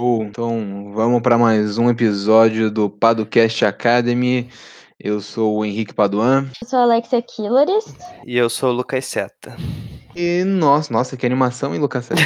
Bom, então vamos para mais um episódio do Padocast Academy. Eu sou o Henrique Paduan. Eu sou a Alexia Killares. E eu sou o Lucas Seta. E nós, nossa, que animação, hein, Lucas Seta?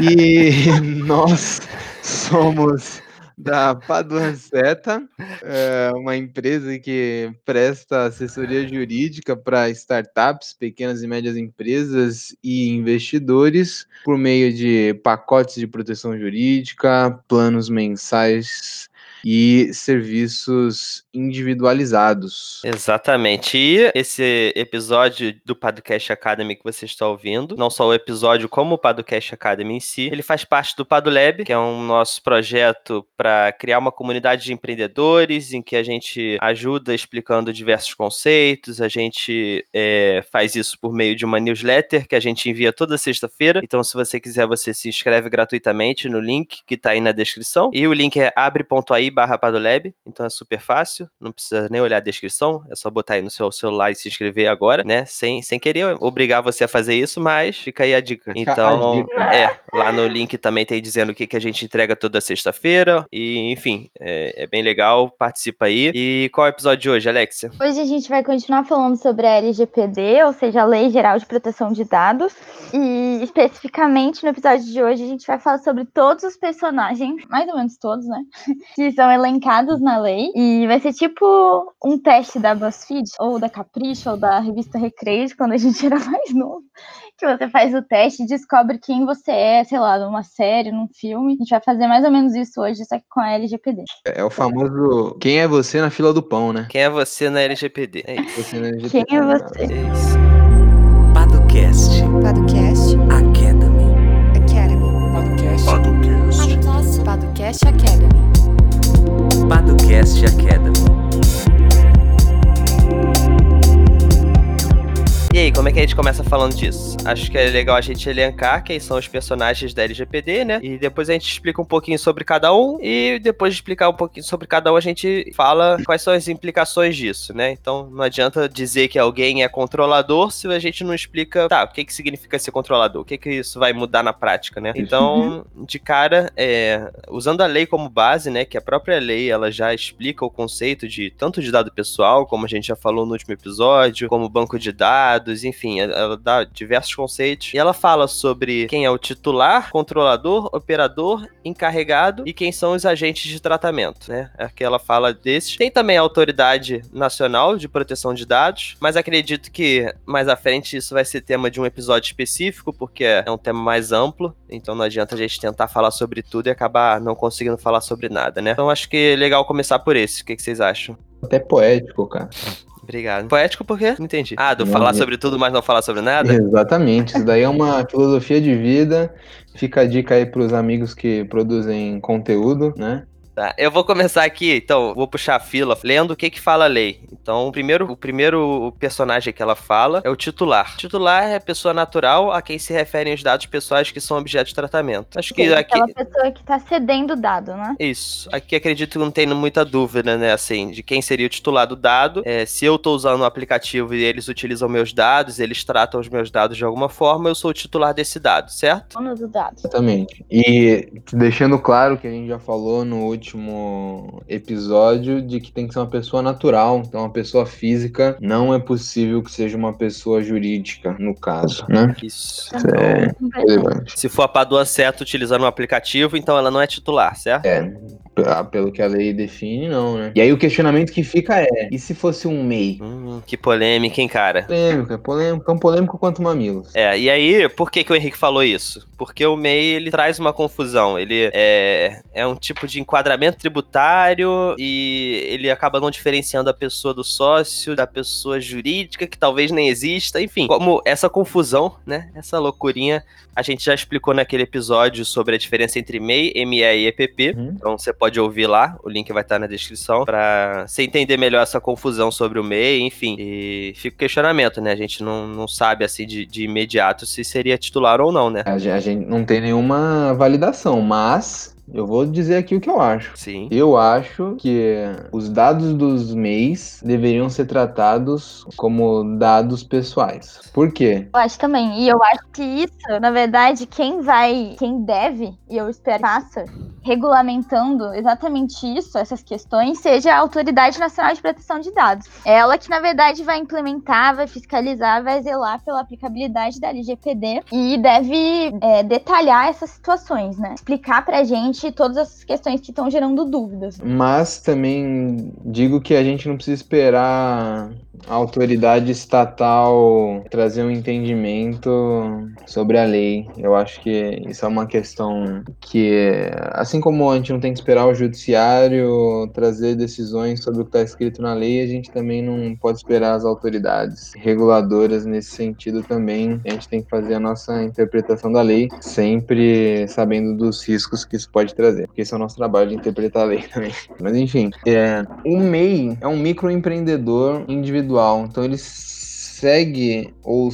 e nós somos da Paduan Seta, é uma empresa que presta assessoria jurídica para startups, pequenas e médias empresas e investidores por meio de pacotes de proteção jurídica, planos mensais e serviços individualizados. Exatamente. E esse episódio do Podcast Academy que você está ouvindo, não só o episódio como o Podcast Academy em si, ele faz parte do PadoLab, que é um nosso projeto para criar uma comunidade de empreendedores em que a gente ajuda explicando diversos conceitos, a gente é, faz isso por meio de uma newsletter que a gente envia toda sexta-feira. Então, se você quiser, você se inscreve gratuitamente no link que está aí na descrição. E o link é abre.ai barra Padolab, então é super fácil, não precisa nem olhar a descrição, é só botar aí no seu celular e se inscrever agora, né? Sem, sem querer obrigar você a fazer isso, mas fica aí a dica. Então, a dica. é, lá no link também tem dizendo o que, que a gente entrega toda sexta-feira, e enfim, é, é, bem legal, participa aí. E qual é o episódio de hoje, Alexia? Hoje a gente vai continuar falando sobre a LGPD, ou seja, a Lei Geral de Proteção de Dados, e especificamente no episódio de hoje a gente vai falar sobre todos os personagens, mais ou menos todos, né? Que são elencados na lei. E vai ser tipo um teste da BuzzFeed, ou da Capricho, ou da revista Recreio, quando a gente era mais novo. Que você faz o teste e descobre quem você é, sei lá, numa série, num filme. A gente vai fazer mais ou menos isso hoje, só que com a LGPD. É o famoso quem é você na fila do pão, né? Quem é você na LGPD? É isso. LGPD, quem é você? É isso. Padocast. Padocast. Academy. Academy. Podcast. Padocast. Padocast Academy. Padocast Academy. E aí, como é que a gente começa falando disso? Acho que é legal a gente elencar quem são os personagens da LGPD, né? E depois a gente explica um pouquinho sobre cada um. E depois de explicar um pouquinho sobre cada um, a gente fala quais são as implicações disso, né? Então não adianta dizer que alguém é controlador se a gente não explica, tá, o que, que significa ser controlador? O que, que isso vai mudar na prática, né? Então, de cara, é, usando a lei como base, né? Que a própria lei ela já explica o conceito de tanto de dado pessoal, como a gente já falou no último episódio, como banco de dados dados, enfim, ela dá diversos conceitos. E ela fala sobre quem é o titular, controlador, operador, encarregado e quem são os agentes de tratamento, né? Aqui ela fala desses. Tem também a Autoridade Nacional de Proteção de Dados, mas acredito que mais à frente isso vai ser tema de um episódio específico, porque é um tema mais amplo, então não adianta a gente tentar falar sobre tudo e acabar não conseguindo falar sobre nada, né? Então acho que é legal começar por esse. O que, que vocês acham? Até poético, cara. Obrigado. Poético por quê? Não entendi. Ah, do não, falar sobre tudo, mas não falar sobre nada? Exatamente. Isso daí é uma filosofia de vida. Fica a dica aí pros amigos que produzem conteúdo, né? Tá, eu vou começar aqui, então, vou puxar a fila, lendo o que que fala a lei. Então, o primeiro, o primeiro personagem que ela fala é o titular. O titular é a pessoa natural a quem se referem os dados pessoais que são objeto de tratamento. Acho que Sim, aqui... Aquela pessoa que tá cedendo o dado, né? Isso. Aqui acredito que não tem muita dúvida, né, assim, de quem seria o titular do dado. É, se eu tô usando o um aplicativo e eles utilizam meus dados, eles tratam os meus dados de alguma forma, eu sou o titular desse dado, certo? Dono do dado. Exatamente. E deixando claro que a gente já falou no último episódio de que tem que ser uma pessoa natural, então uma pessoa física não é possível que seja uma pessoa jurídica, no caso, né? Isso. Isso é relevante. Se for a Padua certo utilizando um aplicativo, então ela não é titular, certo? É, pelo que a lei define, não, né? E aí o questionamento que fica é: e se fosse um MEI? Hum, que polêmica, hein, cara? Polêmica, polêmica, tão polêmico quanto mamilos. É, e aí, por que, que o Henrique falou isso? Porque o MEI ele traz uma confusão. Ele é, é um tipo de enquadramento tributário e ele acaba não diferenciando a pessoa do sócio, da pessoa jurídica, que talvez nem exista. Enfim, como essa confusão, né? Essa loucurinha, a gente já explicou naquele episódio sobre a diferença entre MEI, ME e EPP. Hum. Então você pode ouvir lá, o link vai estar na descrição, para você entender melhor essa confusão sobre o MEI, enfim. E fica o questionamento, né? A gente não, não sabe, assim, de, de imediato se seria titular ou não, né? A gente não tem nenhuma validação, mas Eu vou dizer aqui o que eu acho. Sim. Eu acho que os dados dos MEIs deveriam ser tratados como dados pessoais. Por quê? Eu acho também. E eu acho que isso, na verdade, quem vai, quem deve, e eu espero que faça, regulamentando exatamente isso, essas questões, seja a Autoridade Nacional de Proteção de Dados. É ela que, na verdade, vai implementar, vai fiscalizar, vai zelar pela aplicabilidade da LGPD e deve é, detalhar essas situações, né? Explicar pra gente todas essas questões que estão gerando dúvidas. Mas também digo que a gente não precisa esperar a autoridade estatal trazer um entendimento sobre a lei. Eu acho que isso é uma questão que, assim como a gente não tem que esperar o judiciário trazer decisões sobre o que está escrito na lei, a gente também não pode esperar as autoridades reguladoras nesse sentido também. A gente tem que fazer a nossa interpretação da lei, sempre sabendo dos riscos que isso pode trazer, porque esse é o nosso trabalho de interpretar a lei também. Mas enfim, é, o MEI é um microempreendedor individual, então ele segue ou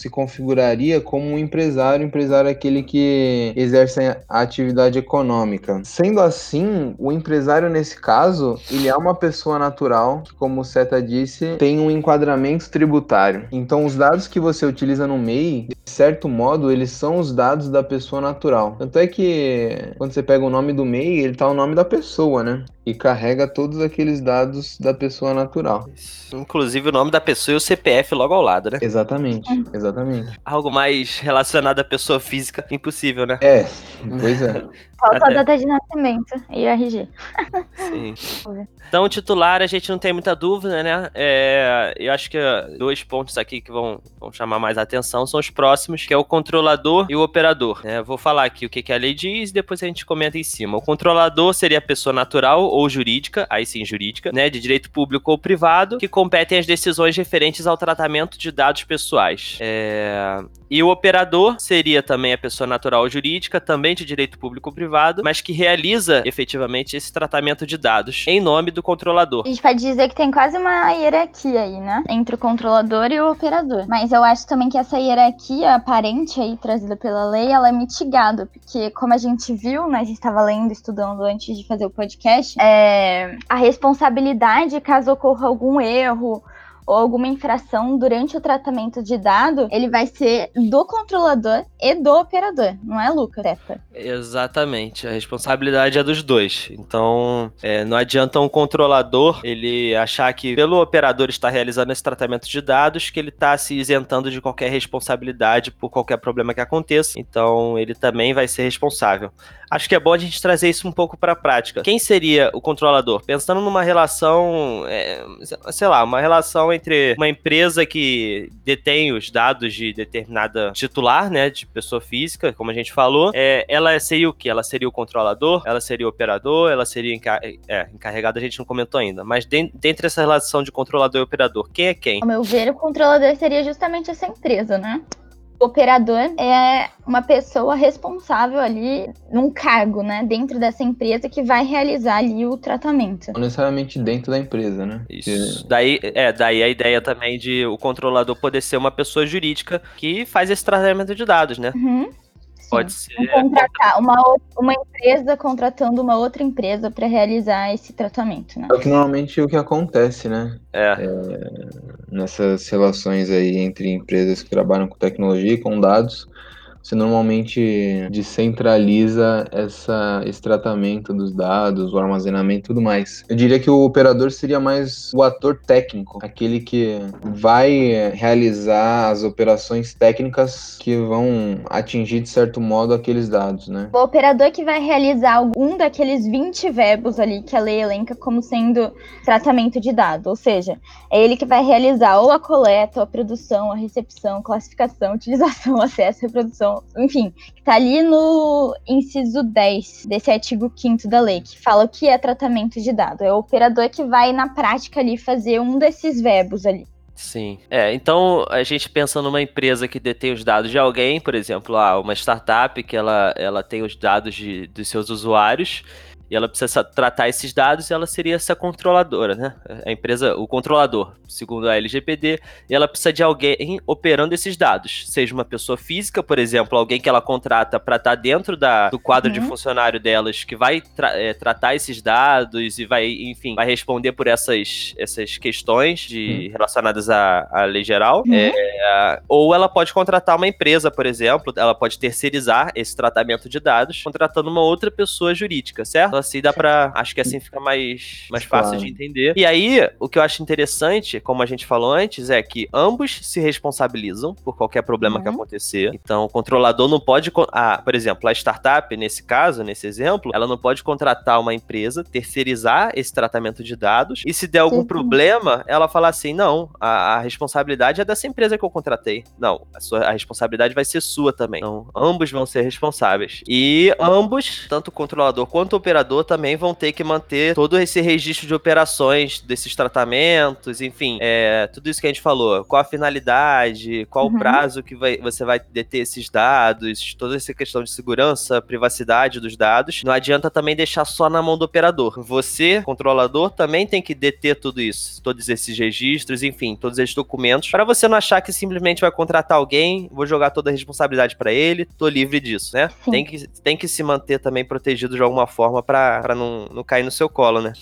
se configuraria como um empresário, empresário é aquele que exerce a atividade econômica. Sendo assim, o empresário nesse caso, ele é uma pessoa natural, que como o Seta disse, tem um enquadramento tributário. Então os dados que você utiliza no MEI, de certo modo, eles são os dados da pessoa natural. Tanto é que quando você pega o nome do MEI, ele tá o nome da pessoa, né? E carrega todos aqueles dados da pessoa natural. Inclusive o nome da pessoa e o CPF logo ao lado, né? Exatamente, exatamente. Algo mais relacionado à pessoa física, impossível, né? É, pois é. Falta a data de nascimento e RG. Sim. Então, o titular, a gente não tem muita dúvida, né? É, eu acho que dois pontos aqui que vão, vão chamar mais a atenção são os próximos, que é o controlador e o operador. Eu vou falar aqui o que, que a lei diz e depois a gente comenta em cima. O controlador seria a pessoa natural ou jurídica, aí sim jurídica, né? De direito público ou privado, que competem as decisões referentes ao tratamento de dados pessoais. É, E o operador seria também a pessoa natural ou jurídica, também de direito público ou privado, mas que realiza efetivamente esse tratamento de dados em nome do controlador. A gente pode dizer que tem quase uma hierarquia aí, né? Entre o controlador e o operador. Mas eu acho também que essa hierarquia aparente aí, trazida pela lei, ela é mitigada. Porque, como a gente viu, né? A gente estava lendo, estudando antes de fazer o podcast, é, a responsabilidade, caso ocorra algum erro ou alguma infração durante o tratamento de dado, ele vai ser do controlador e do operador, não é, Lucas? Exatamente, a responsabilidade é dos dois. Então, é, não adianta um controlador ele achar que pelo operador estar realizando esse tratamento de dados que ele está se isentando de qualquer responsabilidade por qualquer problema que aconteça. Então, ele também vai ser responsável. Acho que é bom a gente trazer isso um pouco para a prática. Quem seria o controlador? Pensando numa relação, é, sei lá, uma relação entre uma empresa que detém os dados de determinada titular, né, de pessoa física, como a gente falou, é, ela seria o que? Ela seria o controlador? Ela seria o operador? Ela seria encar é, encarregada? A gente não comentou ainda. Mas den- dentre essa relação de controlador e operador, quem é quem? Ao meu ver, o controlador seria justamente essa empresa, né? O operador é uma pessoa responsável ali num cargo, né, dentro dessa empresa que vai realizar ali o tratamento. Não necessariamente dentro da empresa, né? Isso. Daí, é, daí a ideia também de o controlador poder ser uma pessoa jurídica que faz esse tratamento de dados, né? Uhum. Pode ser. Contratar uma, uma empresa contratando uma outra empresa para realizar esse tratamento, né? É o que normalmente é o que acontece, né? É. Nessas relações aí entre empresas que trabalham com tecnologia e com dados, você normalmente descentraliza essa, esse tratamento dos dados, o armazenamento e tudo mais. Eu diria que o operador seria mais o ator técnico, aquele que vai realizar as operações técnicas que vão atingir, de certo modo, aqueles dados, né? O operador que vai realizar algum daqueles 20 verbos ali que a lei elenca como sendo tratamento de dado, ou seja, é ele que vai realizar ou a coleta, ou a produção, a recepção, classificação, utilização, acesso, reprodução, enfim, que tá ali no inciso 10 desse artigo 5 da lei, que fala o que é tratamento de dado. É o operador que vai na prática ali fazer um desses verbos ali. Sim. É, então a gente pensa numa empresa que detém os dados de alguém, por exemplo, ah, uma startup que ela, ela tem os dados de, dos seus usuários E ela precisa tratar esses dados e ela seria essa controladora, né? A empresa, o controlador, segundo a LGPD, e ela precisa de alguém operando esses dados. Seja uma pessoa física, por exemplo, alguém que ela contrata para estar dentro da, do quadro de Uhum. funcionário delas, que vai tra- é, tratar esses dados e vai, enfim, vai responder por essas, essas questões de, relacionadas à, à lei geral. Uhum. É, ou ela pode contratar uma empresa, por exemplo, ela pode terceirizar esse tratamento de dados, contratando uma outra pessoa jurídica, certo? Assim dá pra. Acho que assim fica mais, mais fácil Claro. de entender. E aí, o que eu acho interessante, como a gente falou antes, é que ambos se responsabilizam por qualquer problema que Uhum. acontecer. Então, o controlador não pode. Ah, por exemplo, a startup, nesse caso, nesse exemplo, ela não pode contratar uma empresa, terceirizar esse tratamento de dados, e se der algum problema, ela fala assim: não, a, a responsabilidade é dessa empresa que eu contratei. Não, a, sua, a responsabilidade vai ser sua também. Então, ambos vão ser responsáveis. E ambos, tanto o controlador quanto o operador, também vão ter que manter todo esse registro de operações desses tratamentos, enfim, é, tudo isso que a gente falou. Qual a finalidade, qual Uhum. o prazo que vai- você vai deter esses dados, toda essa questão de segurança, privacidade dos dados. Não adianta também deixar só na mão do operador. Você, controlador, também tem que deter tudo isso, todos esses registros, enfim, todos esses documentos, para você não achar que simplesmente vai contratar alguém, vou jogar toda a responsabilidade para ele, tô livre disso, né? Sim. Tem que, tem que se manter também protegido de alguma forma para não, não cair no seu colo, né?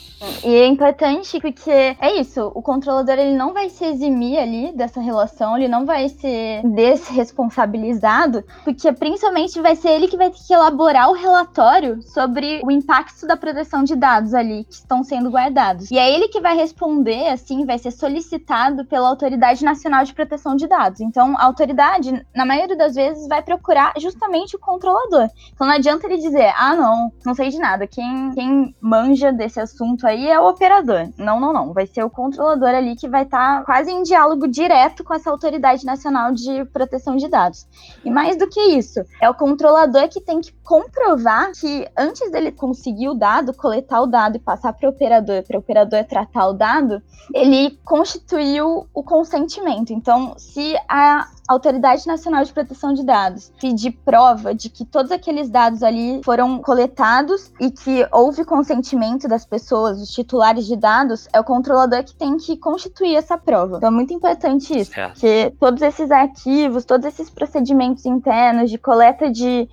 E é importante porque é isso, o controlador ele não vai se eximir ali dessa relação, ele não vai ser desresponsabilizado, porque principalmente vai ser ele que vai ter que elaborar o relatório sobre o impacto da proteção de dados ali que estão sendo guardados. E é ele que vai responder, assim, vai ser solicitado pela Autoridade Nacional de Proteção de Dados. Então, a autoridade, na maioria das vezes, vai procurar justamente o controlador. Então não adianta ele dizer, ah, não, não sei de nada. Quem, quem manja desse assunto aí é o operador. Não, não, não. Vai ser o controlador ali que vai estar quase em diálogo direto com essa autoridade nacional de proteção de dados. E mais do que isso, é o controlador que tem que comprovar que antes dele conseguir o dado, coletar o dado e passar para o operador, para o operador tratar o dado, ele constituiu o consentimento. Então, se a Autoridade Nacional de Proteção de Dados pedir prova de que todos aqueles dados ali foram coletados e que houve consentimento das pessoas, os titulares de dados, é o controlador que tem que constituir essa prova. Então é muito importante isso, Certo. porque todos esses arquivos, todos esses procedimentos internos de coleta de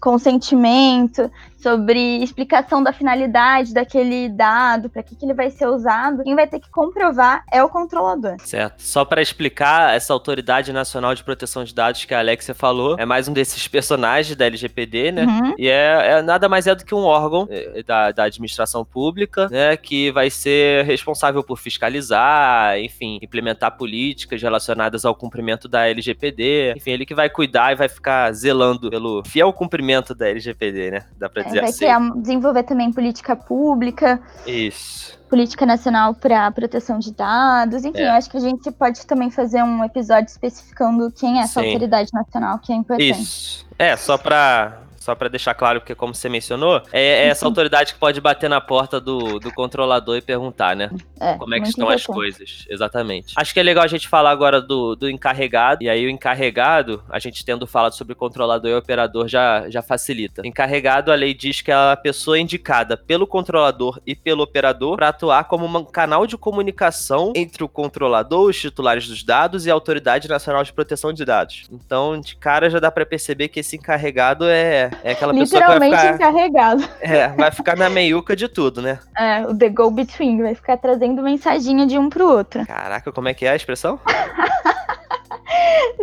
consentimento, sobre explicação da finalidade daquele dado, para que, que ele vai ser usado, quem vai ter que comprovar é o controlador. Certo. Só para explicar, essa Autoridade Nacional de Proteção de Dados que a Alexia falou é mais um desses personagens da LGPD, né? Uhum. E é, é nada mais é do que um órgão eh, da, da administração pública, né, que vai ser responsável por fiscalizar, enfim, implementar políticas relacionadas ao cumprimento da LGPD. Enfim, ele que vai cuidar e vai ficar zelando pelo fiel cumprimento da LGPD, né? Dá pra dizer vai criar, desenvolver também política pública, Isso. política nacional para proteção de dados, enfim, É. eu acho que a gente pode também fazer um episódio especificando quem é essa Sim. autoridade nacional, que é importante. Isso. É, só pra. Só pra deixar claro, porque como você mencionou, é, é essa autoridade que pode bater na porta do, do controlador e perguntar, né? É, Como é que estão as coisas, exatamente. Acho que é legal a gente falar agora do, do encarregado, e aí o encarregado, a gente tendo falado sobre controlador e operador já, já facilita. Encarregado, a lei diz que é a pessoa indicada pelo controlador e pelo operador para atuar como um canal de comunicação entre o controlador, os titulares dos dados e a Autoridade Nacional de Proteção de Dados. Então, de cara já dá para perceber que esse encarregado é, é aquela pessoa que vai Literalmente ficar, encarregado. é, vai ficar na meiuca de tudo, né? É, o The Go Between vai ficar trazendo mensaginha de um pro outro. Caraca, como é que é a expressão?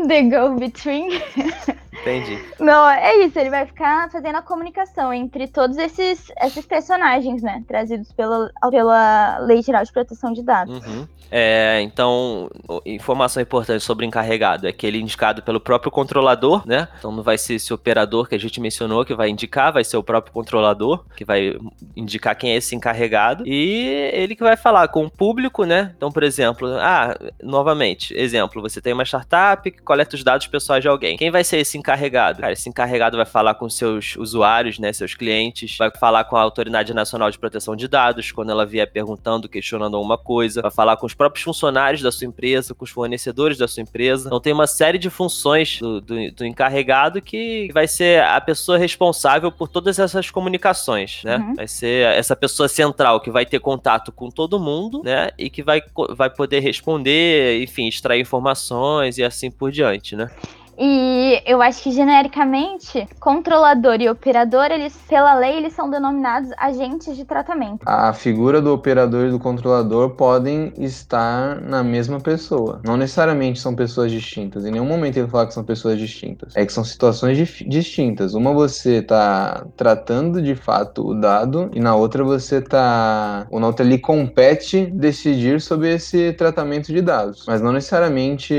The Go Between. Entendi. Não, é isso, ele vai ficar fazendo a comunicação entre todos esses, esses personagens, né? Trazidos pela, pela Lei Geral de Proteção de Dados. Uhum. É, então, informação importante sobre o encarregado é que ele é indicado pelo próprio controlador, né? Então não vai ser esse operador que a gente mencionou que vai indicar, vai ser o próprio controlador que vai indicar quem é esse encarregado e ele que vai falar com o público, né? Então, por exemplo, ah, novamente, exemplo, você tem uma startup que coleta os dados pessoais de alguém. Quem vai ser esse encarregado encarregado? Cara, esse encarregado vai falar com seus usuários, né, seus clientes, vai falar com a Autoridade Nacional de Proteção de Dados, quando ela vier perguntando, questionando alguma coisa, vai falar com os próprios funcionários da sua empresa, com os fornecedores da sua empresa. Então tem uma série de funções do, do, do encarregado que vai ser a pessoa responsável por todas essas comunicações, né? Uhum. Vai ser essa pessoa central que vai ter contato com todo mundo, né? E que vai, vai poder responder, enfim, extrair informações e assim por diante, né? E eu acho que genericamente, controlador e operador, eles, pela lei, eles são denominados agentes de tratamento. A figura do operador e do controlador podem estar na mesma pessoa. Não necessariamente são pessoas distintas. Em nenhum momento eu vou falar que são pessoas distintas. É que são situações distintas. Uma você está tratando de fato o dado e na outra você ou na outra lhe compete decidir sobre esse tratamento de dados. Mas não necessariamente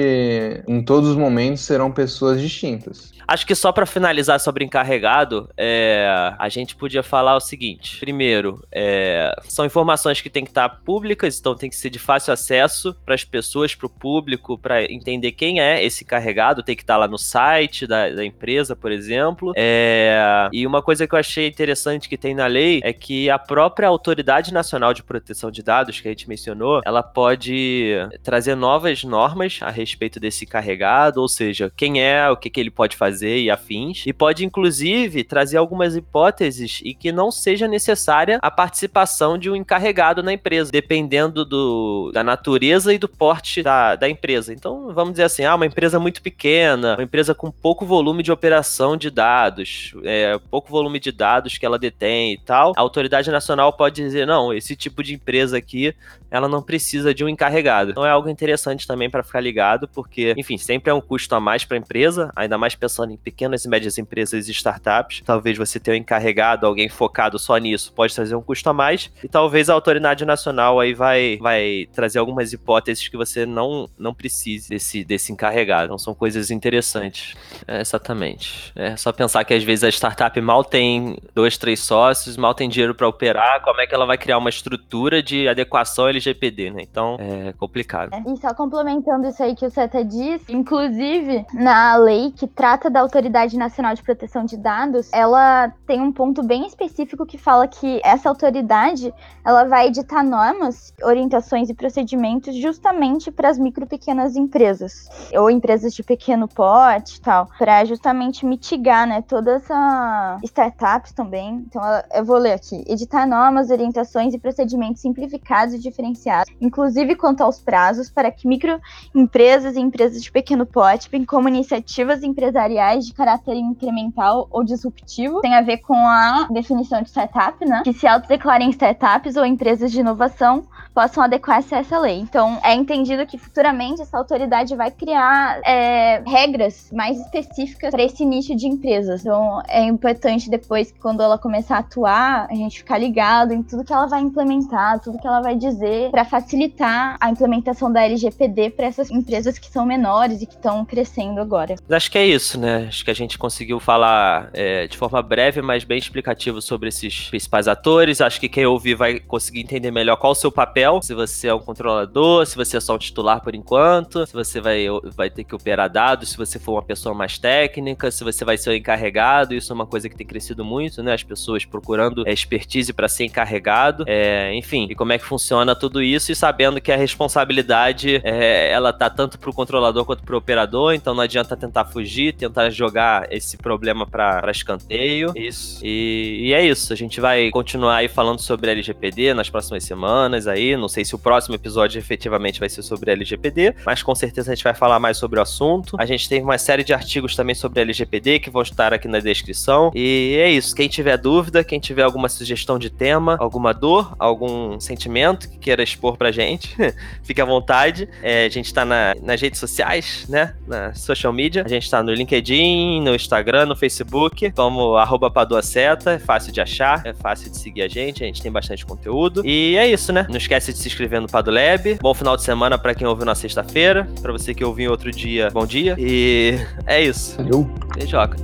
em todos os momentos serão pessoas distintas. Acho que só pra finalizar sobre encarregado, é, a gente podia falar o seguinte: primeiro, é, são informações que têm que estar públicas, então tem que ser de fácil acesso para as pessoas, para o público, para entender quem é esse encarregado, tem que estar lá no site da, da empresa, por exemplo. É, e uma coisa que eu achei interessante que tem na lei é que a própria Autoridade Nacional de Proteção de Dados, que a gente mencionou, ela pode trazer novas normas a respeito desse encarregado, ou seja, quem é, o que, que ele pode fazer e afins, e pode inclusive trazer algumas hipóteses e que não seja necessária a participação de um encarregado na empresa, dependendo do, da natureza e do porte da, da empresa. Então, vamos dizer assim, ah, uma empresa muito pequena, uma empresa com pouco volume de operação de dados, é, pouco volume de dados que ela detém e tal, a autoridade nacional pode dizer, não, esse tipo de empresa aqui, ela não precisa de um encarregado. Então é algo interessante também para ficar ligado, porque, enfim, sempre é um custo a mais para empresa, ainda mais pensando em pequenas e médias empresas e startups. Talvez você ter um encarregado, alguém focado só nisso, pode trazer um custo a mais, e talvez a autoridade nacional aí vai, vai trazer algumas hipóteses que você não, não precise desse, desse encarregado. Então são coisas interessantes. É, exatamente. É só pensar que às vezes a startup mal tem dois, três sócios, mal tem dinheiro para operar, como é que ela vai criar uma estrutura de adequação LGPD, né? Então é complicado. E só complementando isso aí que o Seta disse, inclusive na lei que trata da Autoridade Nacional de Proteção de Dados, ela tem um ponto bem específico que fala que essa autoridade ela vai editar normas, orientações e procedimentos justamente para as micro pequenas empresas ou empresas de pequeno porte e tal, para justamente mitigar, né, toda essa startups também. Então eu vou ler aqui: editar normas, orientações e procedimentos simplificados e diferenciados, inclusive quanto aos prazos, para que microempresas e empresas de pequeno porte, bem como iniciativas empresariais de caráter incremental ou disruptivo, tem a ver com a definição de startup, né? Que se autodeclarem startups ou empresas de inovação possam adequar-se a essa lei. Então, é entendido que futuramente essa autoridade vai criar é, regras mais específicas para esse nicho de empresas. Então, é importante depois, quando ela começar a atuar, a gente ficar ligado em tudo que ela vai implementar, tudo que ela vai dizer, para facilitar a implementação da LGPD para essas empresas que são menores e que estão crescendo agora. Acho que é isso, né? Acho que a gente conseguiu falar é, de forma breve, mas bem explicativo sobre esses principais atores. Acho que quem ouvir vai conseguir entender melhor qual o seu papel, se você é um controlador, se você é só um titular por enquanto, se você vai, vai ter que operar dados, se você for uma pessoa mais técnica, se você vai ser o encarregado. Isso é uma coisa que tem crescido muito, né? As pessoas procurando é, expertise para ser encarregado. É, enfim, e como é que funciona tudo isso e sabendo que a responsabilidade é, ela tá tanto pro controlador quanto pro operador, então não adianta tentar fugir, tentar jogar esse problema pra, pra escanteio. Isso. E, e é isso. A gente vai continuar aí falando sobre LGPD nas próximas semanas aí. Não sei se o próximo episódio efetivamente vai ser sobre LGPD, mas com certeza a gente vai falar mais sobre o assunto. A gente tem uma série de artigos também sobre LGPD que vão estar aqui na descrição. E é isso. Quem tiver dúvida, quem tiver alguma sugestão de tema, alguma dor, algum sentimento que queira expor pra gente, fique à vontade. É, a gente tá na- nas redes sociais, né? Na social media. A gente tá no LinkedIn, no Instagram, no Facebook, como arroba Paduaceta. É fácil de achar, é fácil de seguir a gente. A gente tem bastante conteúdo. E é isso, né? Não esquece de se inscrever no Padulab. Bom final de semana pra quem ouviu na sexta-feira. Pra você que ouviu em outro dia, bom dia. E é isso. Eu, Beijoca.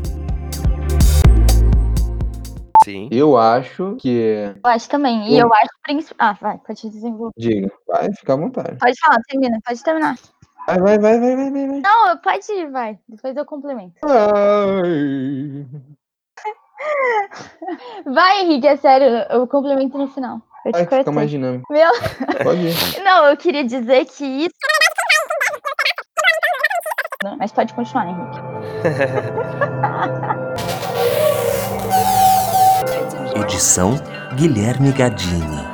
Sim. eu acho que. Eu acho também. E eu acho principalmente. Ah, vai, pode desenvolver. Diga, vai, fica à vontade. Pode falar, termina, pode terminar. Vai, vai, vai, vai, vai, vai. vai. Não, pode ir, vai. Depois eu complemento. Ai. Vai, Henrique, é sério, eu complemento no final. Eu te Vai, fica mais dinâmico. Meu, Pode ir. não, eu queria dizer que isso. Não, Mas pode continuar, Henrique. Edição Guilherme Gadini.